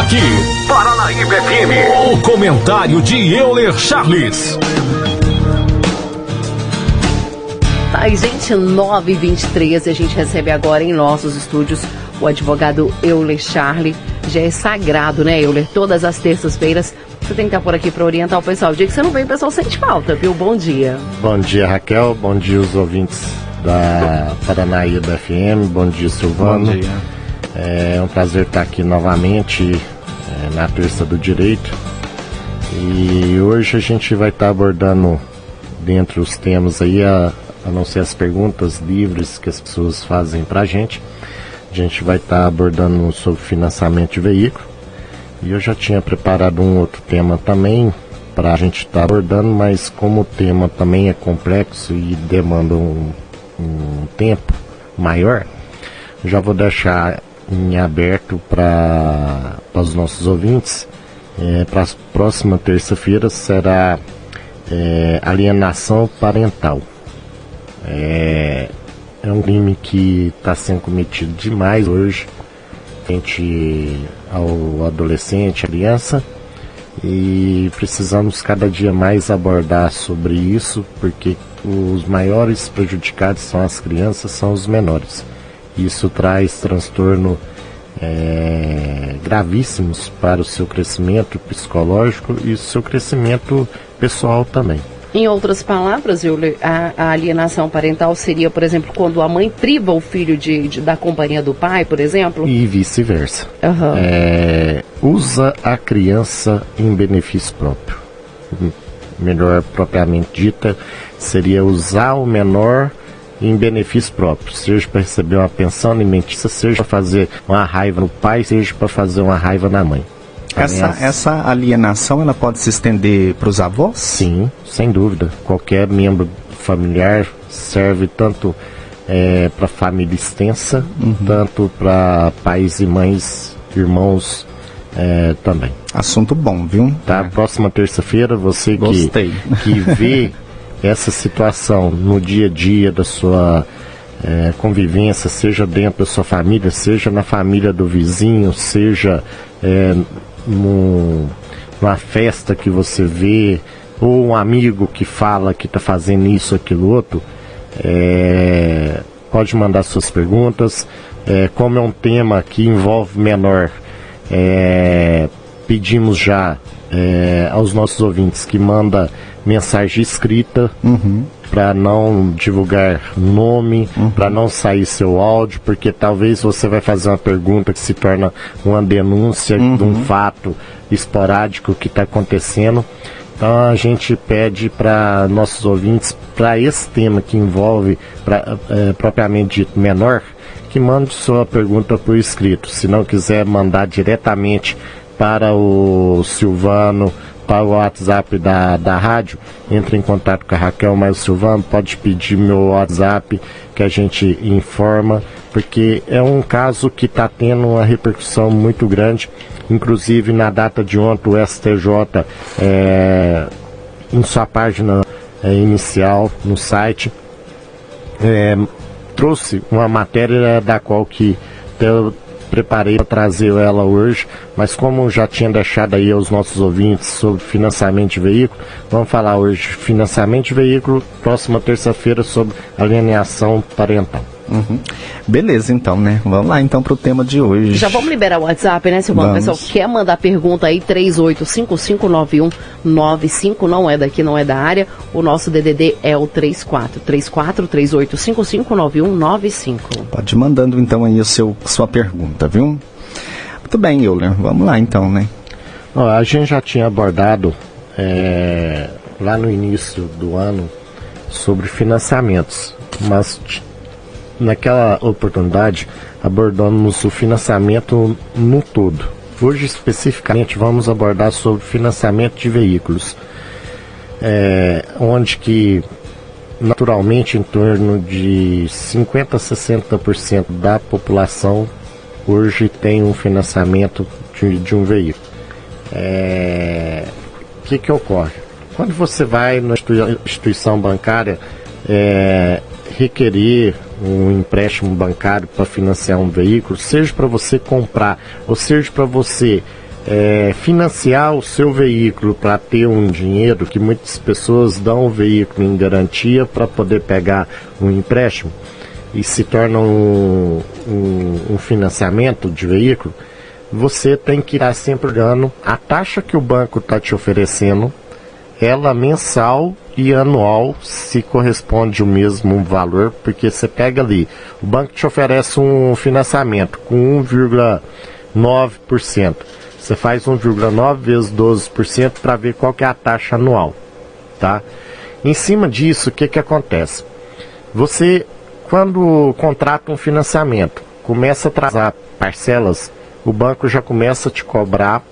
Aqui, Paranaíba FM. O comentário de Euler Charles. Tá, gente, 9h23 e a gente recebe agora em nossos estúdios o advogado Euler Charles. Já é sagrado, né, Euler? Todas as terças-feiras você tem que estar por aqui para orientar o pessoal. O dia que você não vem, o pessoal sente falta, viu? Bom dia. Bom dia, Raquel. Bom dia, os ouvintes da Paranaíba FM. Bom dia, Silvano. Bom dia. É um prazer estar aqui novamente é, na Terça do Direito. E hoje a gente vai estar abordando, dentre os temas aí, a, a não ser as perguntas livres que as pessoas fazem para a gente. A gente vai estar abordando sobre financiamento de veículo. E eu já tinha preparado um outro tema também para a gente estar abordando, mas como o tema também é complexo e demanda um, um tempo maior, já vou deixar em aberto para os nossos ouvintes. É, para a próxima terça-feira será é, alienação parental. É, é um crime que está sendo cometido demais hoje frente ao adolescente, criança, e precisamos cada dia mais abordar sobre isso, porque os maiores prejudicados são as crianças, são os menores. Isso traz transtorno é, gravíssimos para o seu crescimento psicológico e o seu crescimento pessoal também. Em outras palavras, a, alienação parental seria, por exemplo, quando a mãe priva o filho de, de da companhia do pai, por exemplo? E vice-versa. Uhum. É, usa a criança em benefício próprio. Melhor propriamente dita, seria usar o menor em benefício próprio, seja para receber uma pensão alimentícia, seja para fazer uma raiva no pai, seja para fazer uma raiva na mãe. Essa, essa alienação ela pode se estender para os avós? Sim, sem dúvida. Qualquer membro familiar serve tanto é, para família extensa, uhum. tanto para pais e mães, irmãos é, também. Assunto bom, viu? Tá, é. próxima terça-feira, você que, que vê essa situação no dia a dia da sua é, convivência, seja dentro da sua família, seja na família do vizinho, seja é, num, numa festa que você vê, ou um amigo que fala que está fazendo isso, aquilo, outro, é, pode mandar suas perguntas. É, como é um tema que envolve menor, é, pedimos já é, aos nossos ouvintes que manda mensagem escrita uhum para não divulgar nome, uhum. para não sair seu áudio, porque talvez você vai fazer uma pergunta que se torna uma denúncia uhum. de um uhum. fato esporádico que está acontecendo. Então a gente pede para nossos ouvintes, para esse tema que envolve pra, é, propriamente dito menor, que mande sua pergunta por escrito. Se não quiser mandar diretamente para o Silvano para o WhatsApp da, da rádio, entre em contato com a Raquel mais Silvano, pode pedir meu WhatsApp que a gente informa, porque é um caso que está tendo uma repercussão muito grande, inclusive na data de ontem o STJ, é, em sua página é, inicial no site, é, trouxe uma matéria da qual que preparei para trazer ela hoje, mas como já tinha deixado aí aos nossos ouvintes sobre financiamento de veículo, vamos falar hoje financiamento de veículo, próxima terça-feira sobre alienação parental. Uhum. Beleza, então, né? Vamos lá então para o tema de hoje. Já vamos liberar o WhatsApp, né, Silvano? O pessoal quer mandar pergunta aí, 38559195, não é daqui, não é da área. O nosso DDD é o 34, 34 38559195. Pode ir mandando então aí o seu, sua pergunta, viu? Muito bem, Euler, vamos lá então, né? Ó, a gente já tinha abordado é, lá no início do ano sobre financiamentos, mas naquela oportunidade abordamos o financiamento no todo. Hoje especificamente vamos abordar sobre financiamento de veículos, é, onde que naturalmente em torno de 50 a 60% da população hoje tem um financiamento de, de um veículo. O é, que, que ocorre? Quando você vai na instituição bancária é, requerer um empréstimo bancário para financiar um veículo, seja para você comprar ou seja para você é, financiar o seu veículo para ter um dinheiro, que muitas pessoas dão o veículo em garantia para poder pegar um empréstimo e se torna um, um, um financiamento de veículo, você tem que estar sempre olhando a taxa que o banco está te oferecendo, ela mensal e anual se corresponde o mesmo valor, porque você pega ali, o banco te oferece um financiamento com 1,9%. Você faz 1,9 vezes 12% para ver qual que é a taxa anual, tá? Em cima disso, o que que acontece? Você, quando contrata um financiamento, começa a atrasar parcelas, o banco já começa a te cobrar.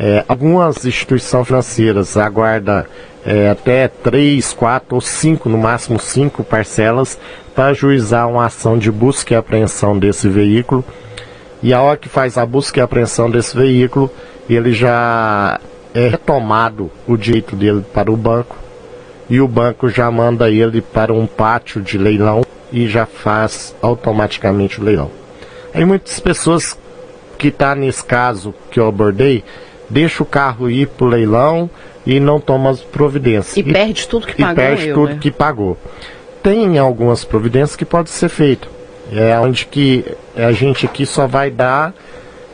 É, algumas instituições financeiras aguardam é, até 3, 4 ou 5, no máximo 5 parcelas, para ajuizar uma ação de busca e apreensão desse veículo e a hora que faz a busca e apreensão desse veículo, ele já é retomado o direito dele para o banco e o banco já manda ele para um pátio de leilão e já faz automaticamente o leilão. Aí muitas pessoas que tá nesse caso que eu abordei, deixa o carro ir para o leilão e não toma as providências. E, e perde tudo que pagou. E perde eu, tudo né? que pagou. Tem algumas providências que pode ser feito. É onde que a gente aqui só vai dar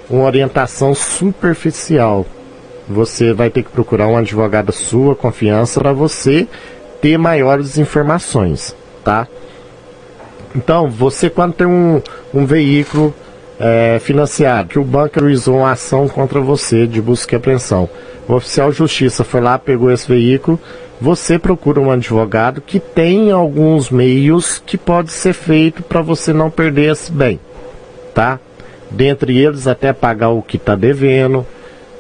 uma orientação superficial. Você vai ter que procurar um advogado sua confiança para você ter maiores informações, tá? Então, você quando tem um, um veículo é, financiado, que o banco realizou uma ação contra você de busca e apreensão, o oficial de justiça foi lá, pegou esse veículo, você procura um advogado que tem alguns meios que pode ser feito para você não perder esse bem, tá? Dentre eles até pagar o que está devendo,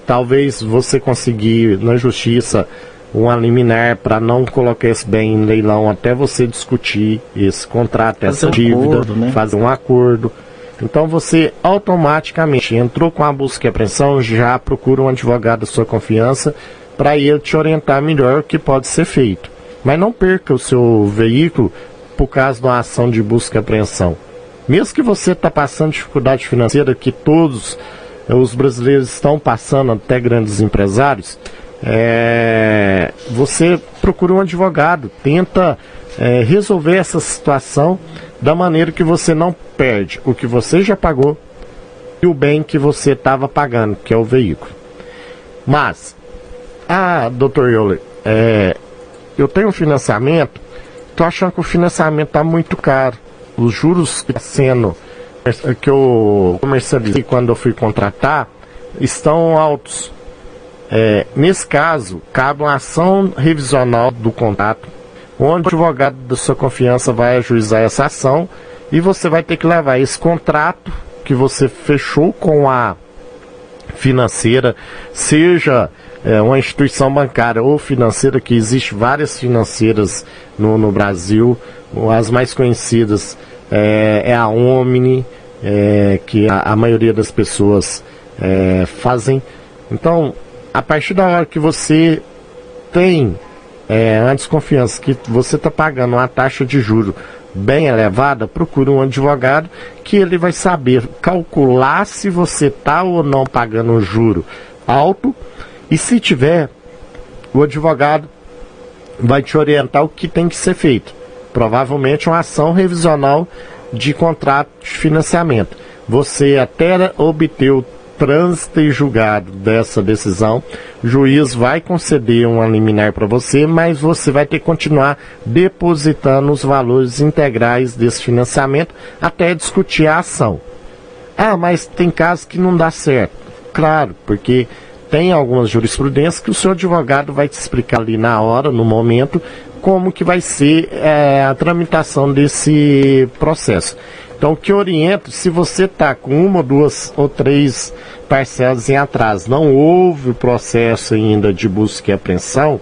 talvez você conseguir na justiça um liminar para não colocar esse bem em leilão até você discutir esse contrato, fazer essa dívida, um acordo, né? fazer um acordo. Então você automaticamente entrou com a busca e apreensão, já procura um advogado da sua confiança para ele te orientar melhor o que pode ser feito. Mas não perca o seu veículo por causa de uma ação de busca e apreensão. Mesmo que você está passando dificuldade financeira, que todos os brasileiros estão passando, até grandes empresários, é, você procura um advogado, tenta é, resolver essa situação da maneira que você não perde o que você já pagou e o bem que você estava pagando, que é o veículo. Mas ah, doutor Euler, é, eu tenho um financiamento, tô achando que o financiamento tá muito caro. Os juros que tá sendo que eu comercializei quando eu fui contratar estão altos. É, nesse caso, cabe uma ação revisional do contrato, o advogado da sua confiança vai ajuizar essa ação e você vai ter que levar esse contrato que você fechou com a financeira, seja é, uma instituição bancária ou financeira, que existe várias financeiras no, no Brasil, as mais conhecidas é, é a Omni, é, que a, a, maioria das pessoas fazem. Então, a partir da hora que você tem é, a desconfiança que você está pagando uma taxa de juro bem elevada, procure um advogado que ele vai saber calcular se você está ou não pagando um juro alto e se tiver, o advogado vai te orientar o que tem que ser feito. Provavelmente uma ação revisional de contrato de financiamento. Você até obter o trânsito e julgado dessa decisão, o juiz vai conceder um liminar para você, mas você vai ter que continuar depositando os valores integrais desse financiamento até discutir a ação. Ah, mas tem casos que não dá certo. Claro, porque tem algumas jurisprudências que o seu advogado vai te explicar ali na hora, no momento, como que vai ser é, a tramitação desse processo. Então, o que oriento, se você está com uma, duas ou três parcelas em atraso, não houve processo ainda de busca e apreensão,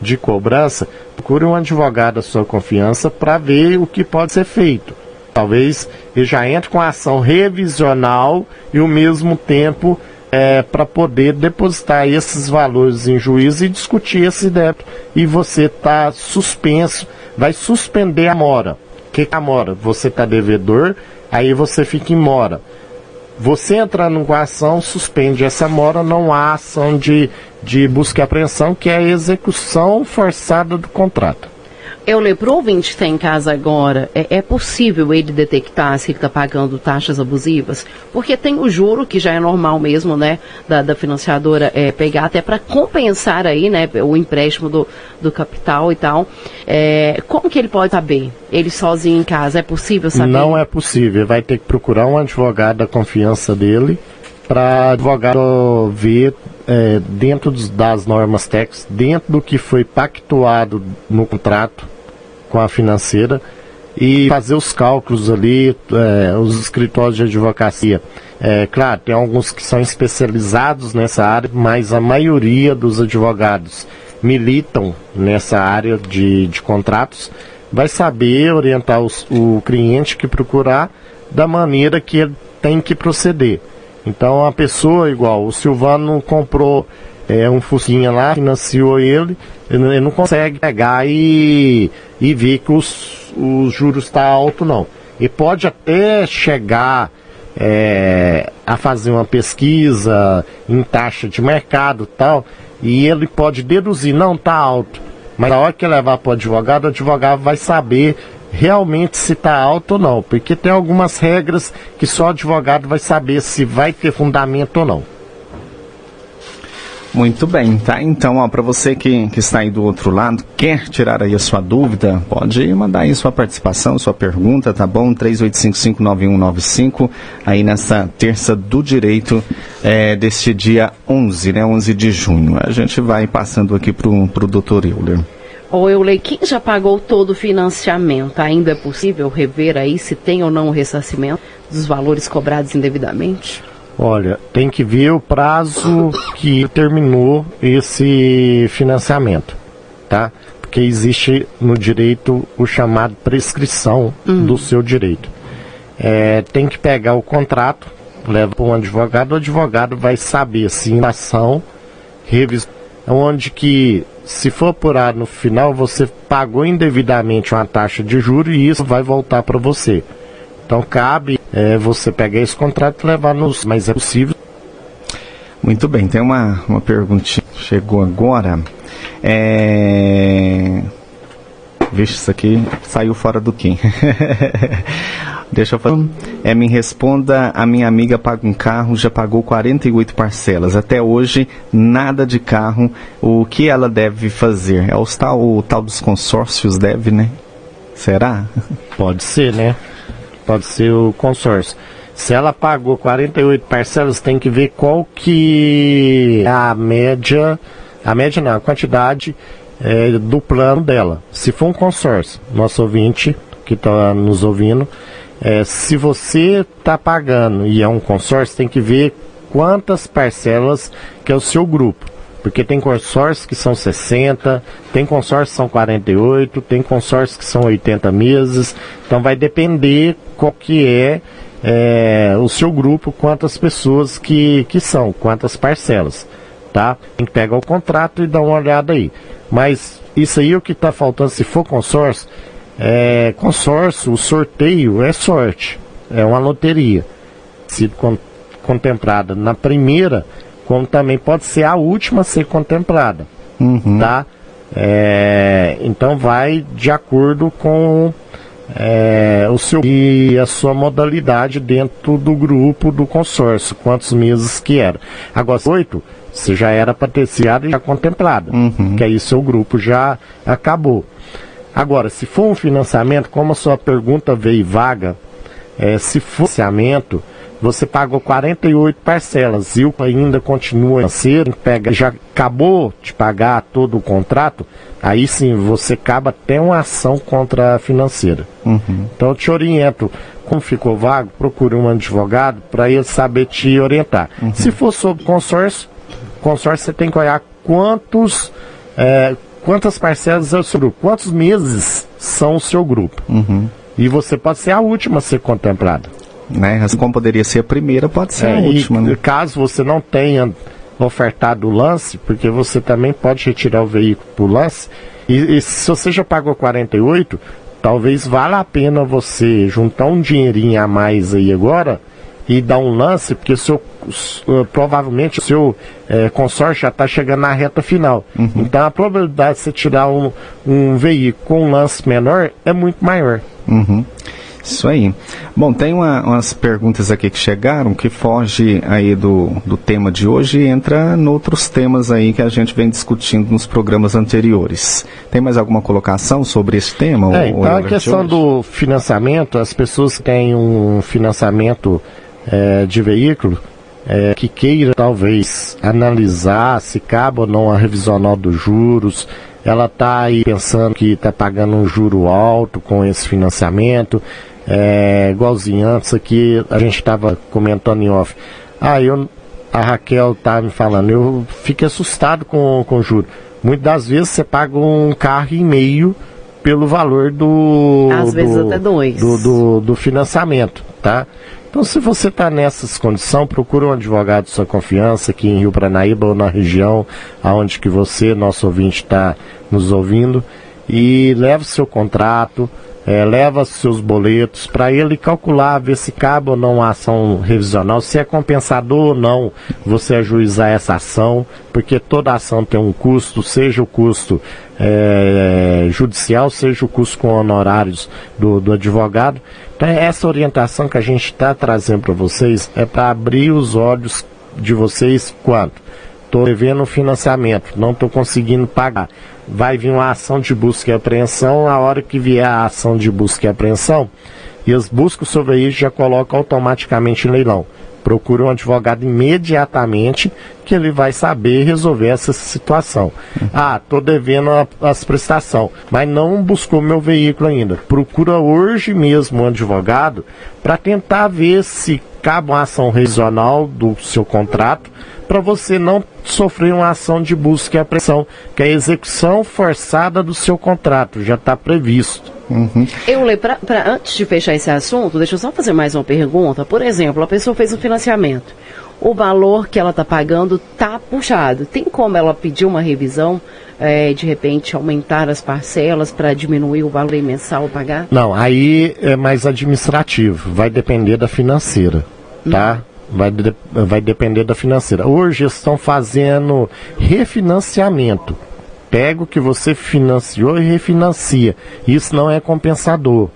de cobrança, procure um advogado da sua confiança para ver o que pode ser feito. Talvez ele já entre com a ação revisional e ao mesmo tempo é, para poder depositar esses valores em juízo e discutir esse débito. E você está suspenso, vai suspender a mora. Que é a mora? Você está devedor, aí você fica em mora. Você entrando com a ação, suspende essa mora, não há ação de, de busca e apreensão, que é a execução forçada do contrato. Para o que está em casa agora, é, é, possível ele detectar se ele está pagando taxas abusivas? Porque tem o juro, que já é normal mesmo, né, da, da financiadora é, pegar até para compensar aí, né, o empréstimo do, do capital e tal. É, como que ele pode saber? Ele sozinho em casa, é possível saber? Não é possível, vai ter que procurar um advogado da confiança dele para advogado ver é, dentro das normas técnicas, dentro do que foi pactuado no contrato, com a financeira e fazer os cálculos ali, é, os escritórios de advocacia. É, claro, tem alguns que são especializados nessa área, mas a maioria dos advogados militam nessa área de, de contratos, vai saber orientar os, o cliente que procurar da maneira que ele tem que proceder. Então a pessoa igual, o Silvano comprou é, um Fusquinha lá, financiou ele, ele não consegue pegar e, e ver que os, os juros estão tá alto não. E pode até chegar é, a fazer uma pesquisa em taxa de mercado tal, e ele pode deduzir, não está alto. Mas na hora que levar para o advogado, o advogado vai saber realmente se está alto ou não, porque tem algumas regras que só o advogado vai saber se vai ter fundamento ou não. Muito bem, tá? Então, ó, para você que, que está aí do outro lado, quer tirar aí a sua dúvida, pode mandar aí sua participação, sua pergunta, tá bom? 38559195, aí nessa terça do direito é, deste dia 11, né? 11 de junho. A gente vai passando aqui pro, pro doutor Euler. Ô Euler, quem já pagou todo o financiamento, ainda é possível rever aí se tem ou não o ressarcimento dos valores cobrados indevidamente? Olha, tem que ver o prazo que terminou esse financiamento, tá? Porque existe no direito o chamado prescrição uhum. do seu direito. É, tem que pegar o contrato, leva para um advogado, o advogado vai saber se em ação, revisão, onde que se for apurado no final, você pagou indevidamente uma taxa de juros e isso vai voltar para você. Então cabe é, você pegar esse contrato e levar nos. Mas é possível. Muito bem, tem uma, uma pergunta chegou agora. É... Vixe, isso aqui saiu fora do Kim. Deixa eu falar. É, me responda, a minha amiga paga um carro, já pagou 48 parcelas. Até hoje, nada de carro. O que ela deve fazer? É o tal, o tal dos consórcios, deve, né? Será? Pode ser, né? Pode ser o consórcio. Se ela pagou 48 parcelas, tem que ver qual que é a média, a média não, a quantidade é, do plano dela. Se for um consórcio, nosso ouvinte que está nos ouvindo, é, se você está pagando e é um consórcio, tem que ver quantas parcelas que é o seu grupo. Porque tem consórcios que são 60, tem consórcios que são 48, tem consórcios que são 80 meses. Então vai depender qual que é, é o seu grupo, quantas pessoas que, que são, quantas parcelas. Tá? Tem que pegar o contrato e dar uma olhada aí. Mas isso aí é o que está faltando, se for consórcio, é, consórcio, o sorteio é sorte, é uma loteria. Sido contemplada na primeira, como também pode ser a última a ser contemplada, uhum. tá? É, então vai de acordo com é, o seu e a sua modalidade dentro do grupo do consórcio, quantos meses que era. Agora, oito, você já era patriciada e já contemplada, uhum. que aí seu grupo já acabou. Agora, se for um financiamento, como a sua pergunta veio vaga, é, se for financiamento, você pagou 48 parcelas e o ainda continua a ser, pega, já acabou de pagar todo o contrato, aí sim você acaba até uma ação contra a financeira. Uhum. Então eu te oriento, como ficou vago, procure um advogado para ele saber te orientar. Uhum. Se for sobre consórcio, consórcio você tem que olhar quantos, é, quantas parcelas é o seu grupo, quantos meses são o seu grupo. Uhum. E você pode ser a última a ser contemplada né? Assim como poderia ser a primeira, pode ser é, a última. E, né? Caso você não tenha ofertado o lance, porque você também pode retirar o veículo por lance, e, e se você já pagou 48, talvez valha a pena você juntar um dinheirinho a mais aí agora e dar um lance, porque o seu, provavelmente o seu é, consórcio já está chegando na reta final. Uhum. Então a probabilidade de você tirar um, um veículo com um lance menor é muito maior. Uhum. Isso aí. Bom, tem uma, umas perguntas aqui que chegaram que foge aí do, do tema de hoje e entra em outros temas aí que a gente vem discutindo nos programas anteriores. Tem mais alguma colocação sobre esse tema? É, então a questão do financiamento, as pessoas que têm um financiamento é, de veículo é, que queira talvez analisar se cabe ou não a revisional dos juros, ela está aí pensando que está pagando um juro alto com esse financiamento, é, igualzinho antes aqui, a gente estava comentando em off. Ah, eu, a Raquel tá me falando, eu fico assustado com, com o juro. Muitas das vezes você paga um carro e meio pelo valor do. Às do, vezes até dois. Do, do, do financiamento, tá? Então, se você está nessas condições, procure um advogado de sua confiança aqui em Rio Paranaíba ou na região aonde que você, nosso ouvinte, está nos ouvindo e leve seu contrato, é, leva seus boletos para ele calcular, ver se cabe ou não a ação revisional, se é compensador ou não você ajuizar essa ação, porque toda ação tem um custo, seja o custo é, judicial, seja o custo com honorários do, do advogado. Então, essa orientação que a gente está trazendo para vocês é para abrir os olhos de vocês quanto? Estou devendo financiamento, não estou conseguindo pagar vai vir uma ação de busca e apreensão, a hora que vier a ação de busca e apreensão, e as buscas sobre isso já colocam automaticamente em leilão. Procure um advogado imediatamente que ele vai saber resolver essa situação. Ah, estou devendo as prestações, mas não buscou meu veículo ainda. Procura hoje mesmo um advogado para tentar ver se cabe uma ação revisional do seu contrato para você não sofrer uma ação de busca e apreensão, que é a execução forçada do seu contrato, já está previsto. Uhum. Eu pra, pra, antes de fechar esse assunto, deixa eu só fazer mais uma pergunta. Por exemplo, a pessoa fez um financiamento. O valor que ela está pagando está puxado. Tem como ela pedir uma revisão, é, de repente aumentar as parcelas para diminuir o valor mensal a pagar? Não, aí é mais administrativo. Vai depender da financeira, tá? Vai, de, vai depender da financeira. Hoje estão fazendo refinanciamento. Pega o que você financiou e refinancia. Isso não é compensador.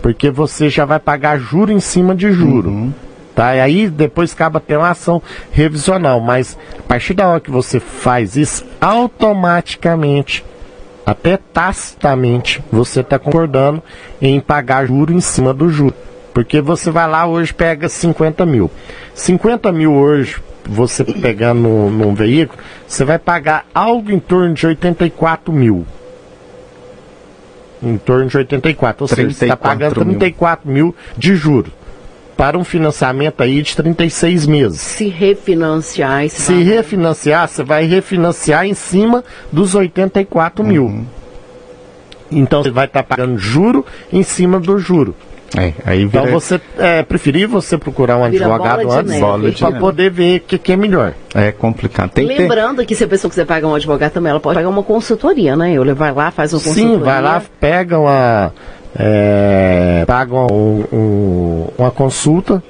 Porque você já vai pagar juro em cima de juro. Uhum. Tá? E aí depois acaba até uma ação revisional. Mas a partir da hora que você faz isso, automaticamente até tacitamente, você está concordando em pagar juro em cima do juro. Porque você vai lá hoje pega 50 mil. 50 mil hoje, você pegar no, num veículo, você vai pagar algo em torno de 84 mil. Em torno de 84. Ou seja, você está pagando 34 mil. mil de juros. Para um financiamento aí de 36 meses. Se refinanciar, se vai... refinanciar, você vai refinanciar em cima dos 84 uhum. mil. Então você vai estar tá pagando juro em cima do juro. É, aí vira... Então você é preferir você procurar um vira advogado antes para poder ver o que, que, é melhor. É complicado. Tem Lembrando que, ter... que se a pessoa quiser pagar um advogado também, ela pode pagar uma consultoria, né? Ele vai lá, faz uma consultoria. Sim, vai lá, pega uma. É, paga um, um, uma consulta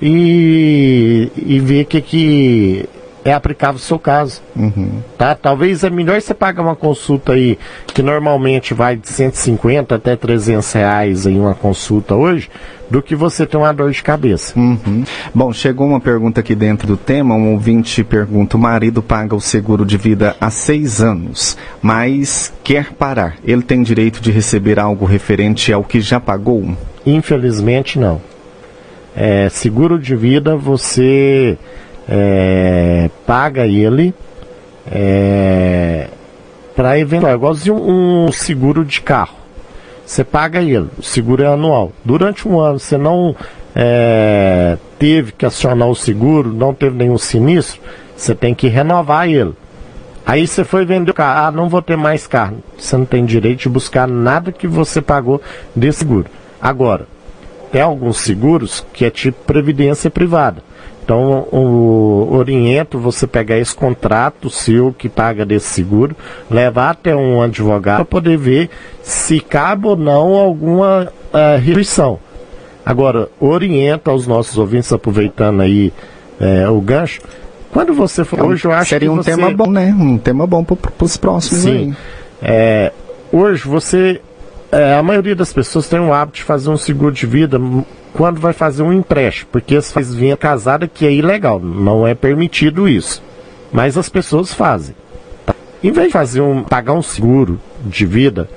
e, e vê o que, que é aplicável no seu caso. Uhum. Tá? Talvez é melhor você pagar uma consulta aí, que normalmente vai de 150 até 300 reais em uma consulta hoje, do que você ter uma dor de cabeça. Uhum. Bom, chegou uma pergunta aqui dentro do tema. Um ouvinte pergunta: o marido paga o seguro de vida há seis anos, mas quer parar. Ele tem direito de receber algo referente ao que já pagou? Infelizmente, não. É, seguro de vida, você é, paga ele é, para eventual, é igualzinho um seguro de carro. Você paga ele, o seguro é anual. Durante um ano você não é, teve que acionar o seguro, não teve nenhum sinistro, você tem que renovar ele. Aí você foi vender o carro, ah, não vou ter mais carro. Você não tem direito de buscar nada que você pagou de seguro. Agora, tem alguns seguros que é tipo previdência privada. Então, o, oriento você pegar esse contrato seu que paga desse seguro, levar até um advogado para poder ver se cabe ou não alguma uh, restrição. Agora, orienta os nossos ouvintes, aproveitando aí é, o gancho. Quando você for. Hoje eu acho Seria que um você... tema bom, né? Um tema bom para os próximos Sim. É, hoje você. É, a maioria das pessoas tem o hábito de fazer um seguro de vida quando vai fazer um empréstimo, porque se faz vinha casada que é ilegal, não é permitido isso. Mas as pessoas fazem. Em vez de fazer um, pagar um seguro de vida,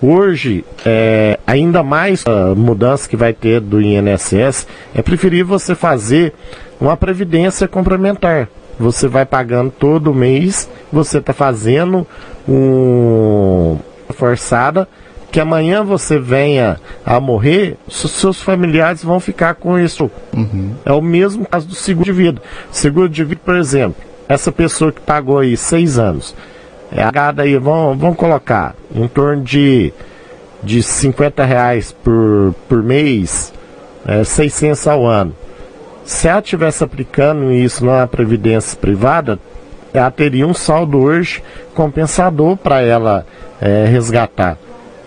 hoje, é, ainda mais a mudança que vai ter do INSS, é preferível você fazer uma previdência complementar. Você vai pagando todo mês, você está fazendo um forçada que amanhã você venha a morrer, seus familiares vão ficar com isso. Uhum. É o mesmo caso do seguro de vida. Seguro de vida, por exemplo, essa pessoa que pagou aí seis anos, é agada aí, vamos, vamos colocar em torno de, de 50 reais por, por mês, é, 600 ao ano. Se ela estivesse aplicando isso na previdência privada, ela teria um saldo hoje compensador para ela é, resgatar.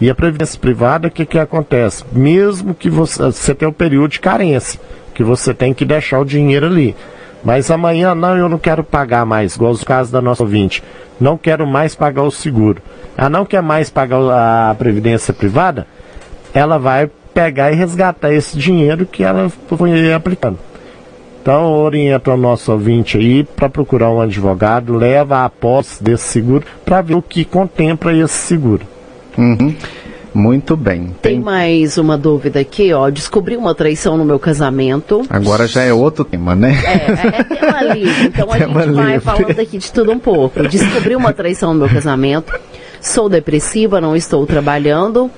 E a previdência privada, o que, que acontece? Mesmo que você, você tenha um período de carência, que você tem que deixar o dinheiro ali. Mas amanhã, não, eu não quero pagar mais, igual os casos da nossa ouvinte. Não quero mais pagar o seguro. Ela não quer mais pagar a previdência privada, ela vai pegar e resgatar esse dinheiro que ela foi aplicando. Então, orienta o nosso ouvinte aí para procurar um advogado, leva a posse desse seguro para ver o que contempla esse seguro. Uhum. Muito bem. Tem... Tem... mais uma dúvida aqui, ó. Descobri uma traição no meu casamento. Agora já é outro tema, né? É, é tema livre. Então a tema gente livre. vai falando aqui de tudo um pouco. Descobri uma traição no meu casamento. Sou depressiva, não estou trabalhando.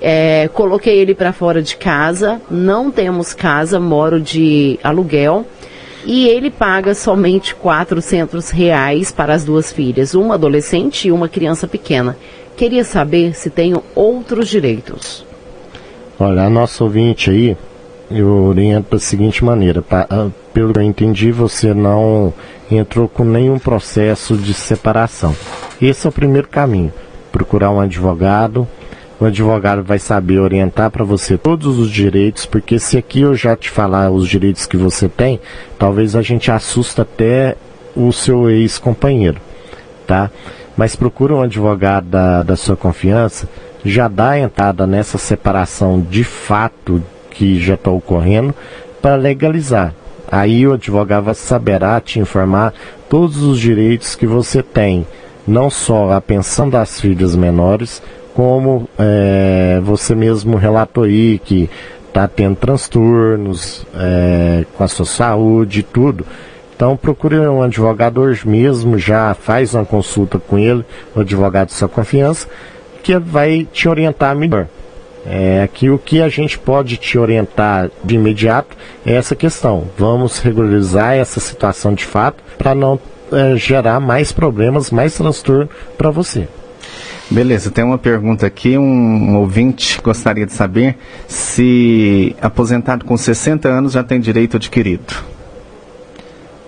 É, coloquei ele para fora de casa. Não temos casa, moro de aluguel. E ele paga somente 400 reais para as duas filhas, uma adolescente e uma criança pequena. Queria saber se tenho outros direitos. Olha, a nossa ouvinte aí, eu oriento da seguinte maneira. Pra, ah, pelo que eu entendi, você não entrou com nenhum processo de separação. Esse é o primeiro caminho. Procurar um advogado. O advogado vai saber orientar para você todos os direitos, porque se aqui eu já te falar os direitos que você tem, talvez a gente assusta até o seu ex-companheiro, tá? Mas procura um advogado da, da sua confiança, já dá entrada nessa separação de fato que já está ocorrendo para legalizar. Aí o advogado saberá te informar todos os direitos que você tem, não só a pensão das filhas menores, como é, você mesmo relatou aí que está tendo transtornos é, com a sua saúde e tudo. Então procure um advogado hoje mesmo, já faz uma consulta com ele, um advogado de sua confiança, que vai te orientar melhor. É, aqui o que a gente pode te orientar de imediato é essa questão. Vamos regularizar essa situação de fato para não é, gerar mais problemas, mais transtorno para você. Beleza, tem uma pergunta aqui, um, um, ouvinte gostaria de saber se aposentado com 60 anos já tem direito adquirido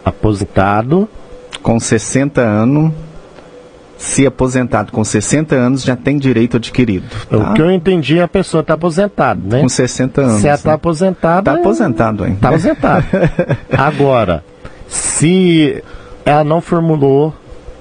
aposentado. Com 60 anos, se aposentado com 60 anos, já tem direito adquirido. Tá? O que eu entendi, a pessoa está aposentada, né? Com 60 anos. Se ela está né? aposentada. Está aposentado ainda. Está aposentado. Agora, se ela não formulou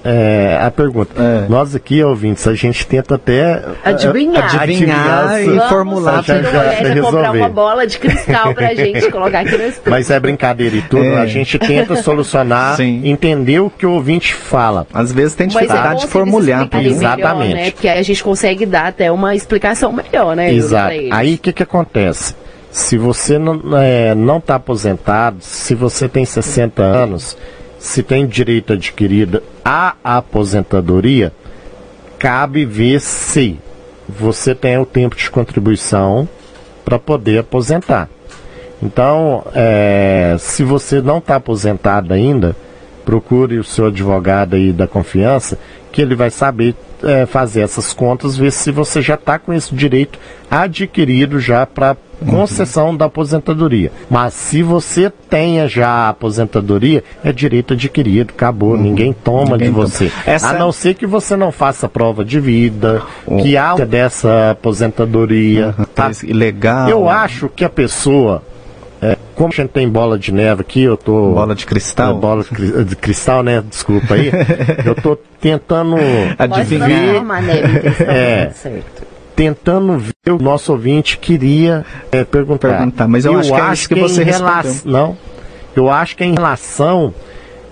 é, a pergunta. É. Nós aqui, ouvintes, a gente tenta até adivinhar, adivinhar, adivinhar e formular para já, já comprar uma bola de cristal para a gente colocar aqui no estúdio. Mas é brincadeira e tudo, é. a gente tenta solucionar, Sim. entender o que o ouvinte fala. Às vezes tem dificuldade é de formular. Exatamente. Melhor, né? Porque aí a gente consegue dar até uma explicação melhor, né? Exato. Aí o que, que acontece? Se você não está é, não tá aposentado, se você tem 60 anos, se tem direito adquirido à aposentadoria, cabe ver se você tem o tempo de contribuição para poder aposentar. Então, é, se você não está aposentado ainda, procure o seu advogado aí da confiança, que ele vai saber é, fazer essas contas, ver se você já está com esse direito adquirido já para concessão uhum. da aposentadoria. Mas se você tenha já a aposentadoria, é direito adquirido, acabou, uhum. ninguém toma ninguém de você. Toma. Essa... A não ser que você não faça prova de vida, uhum. que há dessa aposentadoria. Uhum. Tá? Ilegal. Eu acho que a pessoa é, como a gente tem bola de neve aqui, eu tô. Bola de cristal? É, bola de, de, cristal, né? Desculpa aí. eu tô tentando adivinhar. Neve, é, certo tentando ver o nosso ouvinte queria é, perguntar. perguntar. Mas eu, eu acho, acho que, é que, você relação, Não, eu acho que é em relação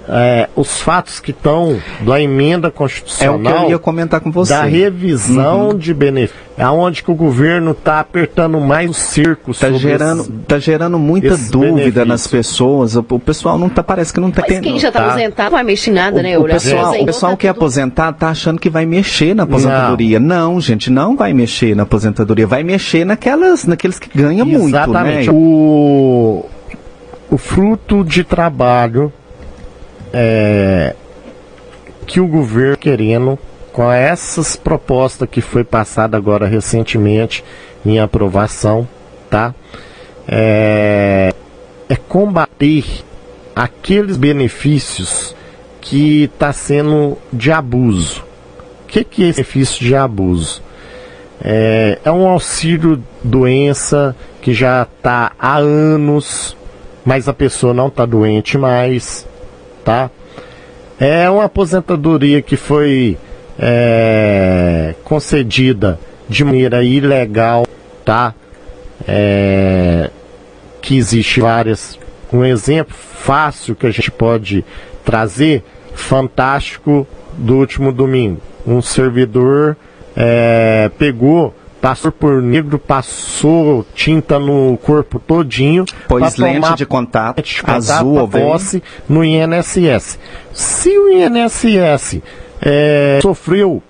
é, os fatos que estão da emenda constitucional. É o que eu ia comentar com você. Da revisão uhum. de benefícios. Aonde que o governo está apertando mais o circo Está gerando, esse, tá gerando muita dúvida nas pessoas. O, o, pessoal não tá, parece que não está tendo. quem já está tá. aposentado não vai mexer nada, o, né? O pessoal, o pessoal que é aposentado está achando que vai mexer na aposentadoria. Não. não. gente, não vai mexer na aposentadoria. Vai mexer naquelas, naqueles que ganham Exatamente. muito, né? O, o fruto de trabalho é, que o governo querendo com essas propostas que foi passada agora recentemente em aprovação, tá? É, é combater aqueles benefícios que está sendo de abuso. O que, que é benefício de abuso? É, é um auxílio doença que já está há anos, mas a pessoa não está doente mais tá? É uma aposentadoria que foi é, concedida de maneira ilegal, tá? É, que existe várias. Um exemplo fácil que a gente pode trazer, fantástico, do último domingo. Um servidor é, pegou passou por negro, passou tinta no corpo todinho. Pôs lente de contato, de contato azul posse no INSS. Se o INSS é, sofreu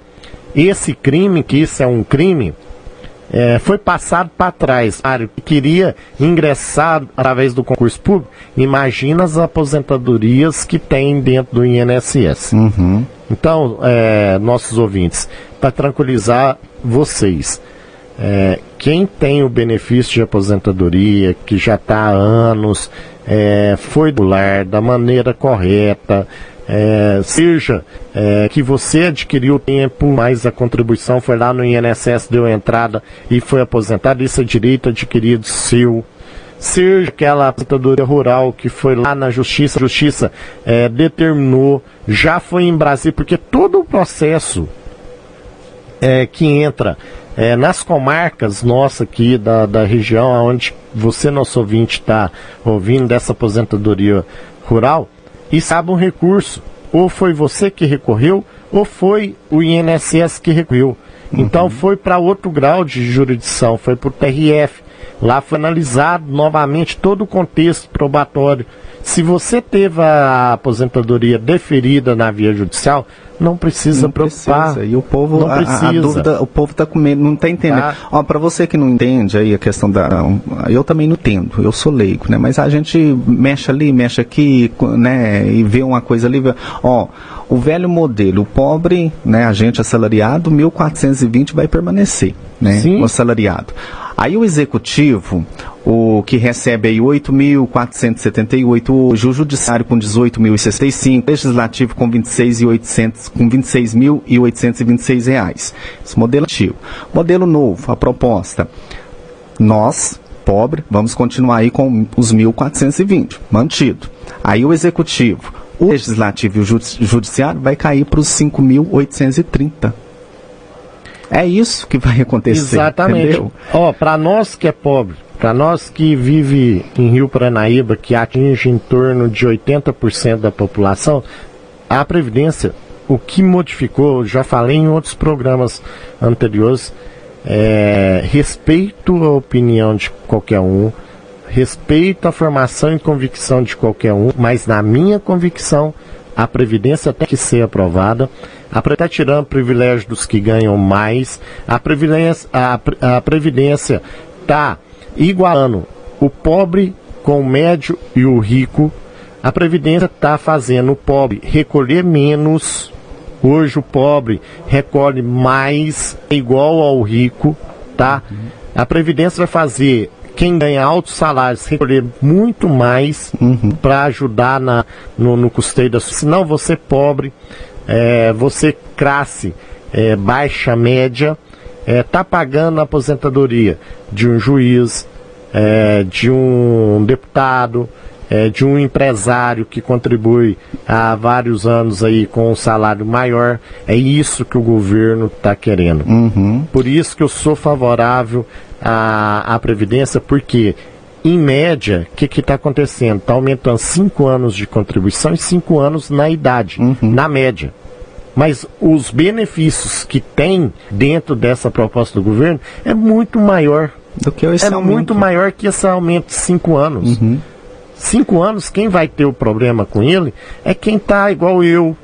esse crime, que isso é um crime, é, foi passado para trás. Que queria ingressar através do concurso público, imagina as aposentadorias que tem dentro do INSS. Uhum. Então, é, nossos ouvintes, para tranquilizar vocês, é, quem tem o benefício de aposentadoria, que já está há anos, é, foi do lar da maneira correta, é, seja é, que você adquiriu tempo, mas a contribuição foi lá no INSS, deu entrada e foi aposentado, isso é direito adquirido seu. Seja aquela aposentadoria rural que foi lá na justiça, a justiça é, determinou, já foi em Brasília, porque todo o processo é, que entra é, nas comarcas nossa aqui da, da região, onde você, nosso ouvinte, está ouvindo dessa aposentadoria rural, e sabe um recurso. Ou foi você que recorreu, ou foi o INSS que recorreu. Uhum. Então foi para outro grau de jurisdição, foi para o TRF. Lá foi analisado novamente todo o contexto probatório. Se você teve a aposentadoria deferida na via judicial, não precisa não preocupar. Precisa. E o povo, a, a, dúvida, o povo está com medo, não está entendendo. Tá. Ó, para você que não entende aí a questão da, eu também não entendo. Eu sou leigo, né? Mas a gente mexe ali, mexe aqui, né? E vê uma coisa ali, ó, o velho modelo, o pobre, né? A gente assalariado, 1.420 vai permanecer, né? Sim. O assalariado. Aí o executivo, o que recebe aí 8.478 hoje, o judiciário com 18.065, o legislativo com 26.800, com 26.826 reais. Esse modelo ativo. Modelo novo, a proposta. Nós, pobre, vamos continuar aí com os 1.420, mantido. Aí o executivo, o legislativo e o judiciário vai cair para os 5.830. É isso que vai acontecer. Exatamente. Ó, para nós que é pobre, para nós que vive em Rio Paranaíba, que atinge em torno de 80% da população, a previdência, o que modificou, já falei em outros programas anteriores, é, respeito a opinião de qualquer um, respeito a formação e convicção de qualquer um, mas na minha convicção, a previdência tem que ser aprovada. A está tirando privilégio dos que ganham mais, a previdência a, a previdência está igualando o pobre com o médio e o rico. A previdência está fazendo o pobre recolher menos. Hoje o pobre recolhe mais, igual ao rico, tá? A previdência vai fazer quem ganha altos salários recolher muito mais uhum. para ajudar na, no, no custeio da Senão você pobre, é, você classe é, baixa, média, está é, tá pagando a aposentadoria de um juiz, é, de um deputado, é, de um empresário que contribui há vários anos aí com um salário maior. É isso que o governo está querendo. Uhum. Por isso que eu sou favorável à, à Previdência, porque em média, o que está acontecendo? Está aumentando cinco anos de contribuição e cinco anos na idade, uhum. na média. Mas os benefícios que tem dentro dessa proposta do governo é muito maior. Do que esse é aumento. muito maior que esse aumento de cinco anos. Uhum cinco anos, quem vai ter o problema com ele é quem está igual eu,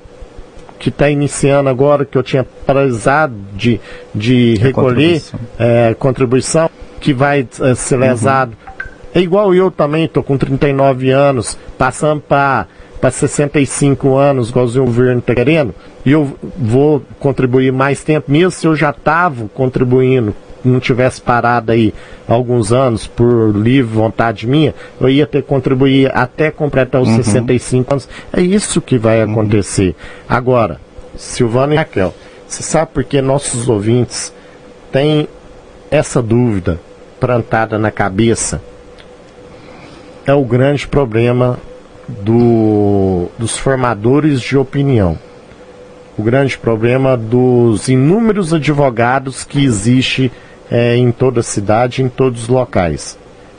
que está iniciando agora, que eu tinha paralisado de, de recolher contribuição. É, contribuição, que vai é, ser lesado. Uhum. É igual eu também, estou com 39 anos, passando para para 65 anos, igualzinho o governo está querendo, e eu vou contribuir mais tempo, mesmo se eu já estava contribuindo não tivesse parado aí alguns anos por livre vontade minha, eu ia ter que contribuir até completar os uhum. 65 anos. É isso que vai uhum. acontecer. Agora, Silvana e Raquel, você sabe por que nossos ouvintes têm essa dúvida plantada na cabeça? É o grande problema do, dos formadores de opinião o grande problema dos inúmeros advogados que existe é, em toda a cidade, em todos os locais.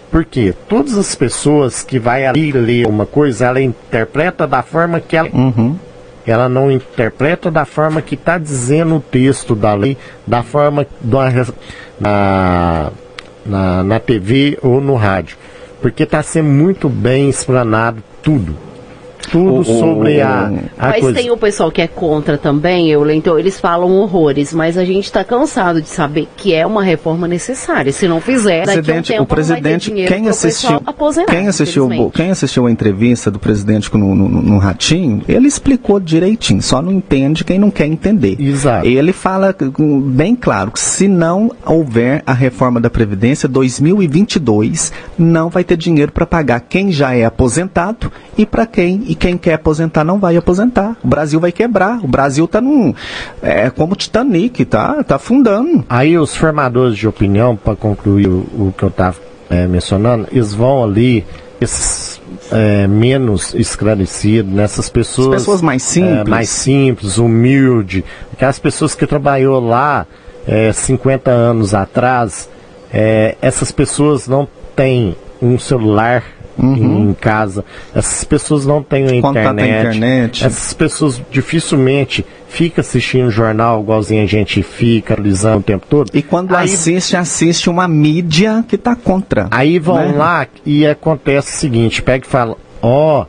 Porque todas as pessoas que vai ali ler uma coisa, ela interpreta da forma que ela. Uhum. Ela não interpreta da forma que está dizendo o texto da lei, da forma na, na, na TV ou no rádio. Porque está sendo muito bem explanado tudo tudo o, sobre a, a Mas coisa. tem o pessoal que é contra também, eu então eles falam horrores, mas a gente está cansado de saber que é uma reforma necessária. Se não fizer, presidente, um o presidente, quem assistiu, quem assistiu, quem assistiu a entrevista do presidente no, no, no, Ratinho, ele explicou direitinho, só não entende quem não quer entender. Exato. Ele fala bem claro que se não houver a reforma da previdência 2022, não vai ter dinheiro para pagar quem já é aposentado e para quem e quem quer aposentar não vai aposentar. O Brasil vai quebrar. O Brasil está num. É como Titanic, tá? Tá afundando. Aí os formadores de opinião, para concluir o, o, que eu estava é, mencionando, eles vão ali. Esses, é, menos esclarecidos, nessas pessoas, As pessoas mais simples, é, mais simples, humilde, aquelas pessoas que trabalhou lá é, 50 anos atrás, é, essas pessoas não têm um celular uhum. em casa. Essas pessoas não têm internet. internet. Essas pessoas dificilmente ficam assistindo jornal igualzinho a gente fica, alisando o tempo todo. E quando aí, assiste, assiste uma mídia que está contra. Aí vão né? lá e acontece o seguinte, pega e fala, ó, oh,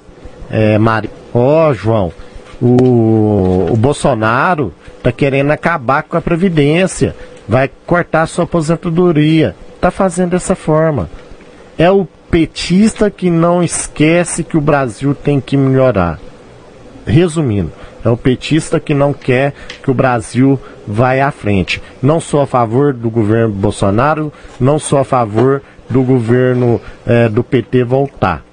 é, Mari, ó, oh, João, o, o Bolsonaro está querendo acabar com a Previdência, vai cortar sua aposentadoria. Está fazendo dessa forma. É o petista que não esquece que o Brasil tem que melhorar. Resumindo, é o petista que não quer que o Brasil vá à frente. Não sou a favor do governo Bolsonaro, não sou a favor do governo é, do PT voltar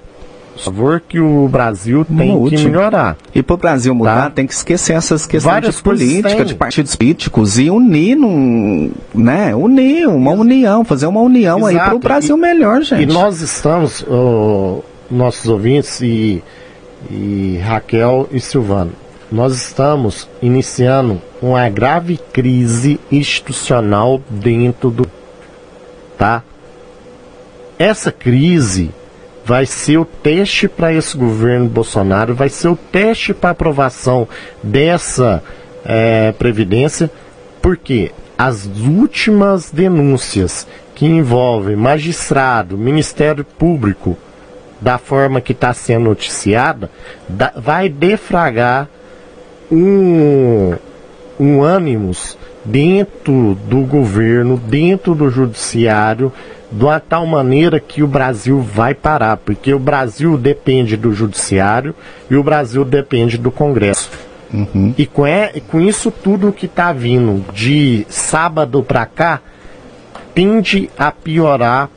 favor que o Brasil tem Mude. que melhorar. E para o Brasil mudar, tá? tem que esquecer essas questões Várias de política, de partidos políticos e unir, num, né? Unir, uma união, fazer uma união Exato. aí para o Brasil e, melhor, gente. E nós estamos, oh, nossos ouvintes e, e Raquel e Silvano, nós estamos iniciando uma grave crise institucional dentro do. Tá? Essa crise vai ser o teste para esse governo Bolsonaro, vai ser o teste para aprovação dessa é, previdência, porque as últimas denúncias que envolvem magistrado, Ministério Público, da forma que está sendo noticiada, da, vai defragar um, um ânimos dentro do governo, dentro do judiciário, de uma tal maneira que o Brasil vai parar, porque o Brasil depende do judiciário e o Brasil depende do Congresso. Uhum. E com, é, com isso tudo que está vindo de sábado para cá, tende a piorar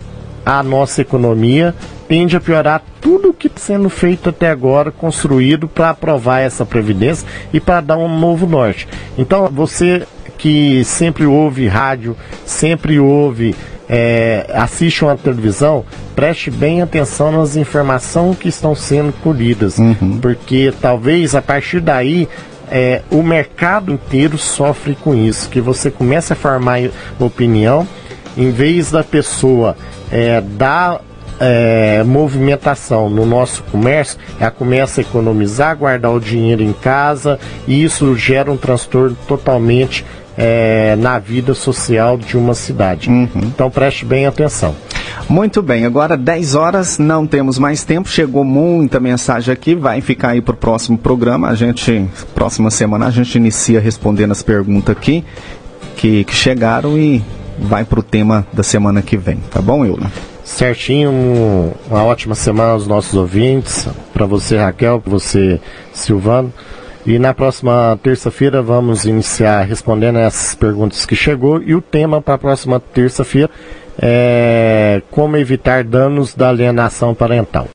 a nossa economia, tende a piorar tudo o que está sendo feito até agora, construído para aprovar essa previdência e para dar um novo norte. Então, você que sempre ouve rádio, sempre ouve, é, assiste uma televisão, preste bem atenção nas informações que estão sendo colhidas, uhum. porque talvez a partir daí é, o mercado inteiro sofre com isso, que você começa a formar opinião, em vez da pessoa é, dar é, movimentação no nosso comércio, ela começa a economizar, guardar o dinheiro em casa e isso gera um transtorno totalmente é, na vida social de uma cidade. Uhum. Então preste bem atenção. Muito bem, agora 10 horas, não temos mais tempo, chegou muita mensagem aqui, vai ficar aí para o próximo programa. A gente, próxima semana, a gente inicia respondendo as perguntas aqui que, que chegaram e vai para o tema da semana que vem, tá bom, Eula? certinho. Uma ótima semana aos nossos ouvintes. Para você, Raquel, para você, Silvano. E na próxima terça-feira vamos iniciar respondendo essas perguntas que chegou. E o tema para a próxima terça-feira é como evitar danos da alienação parental.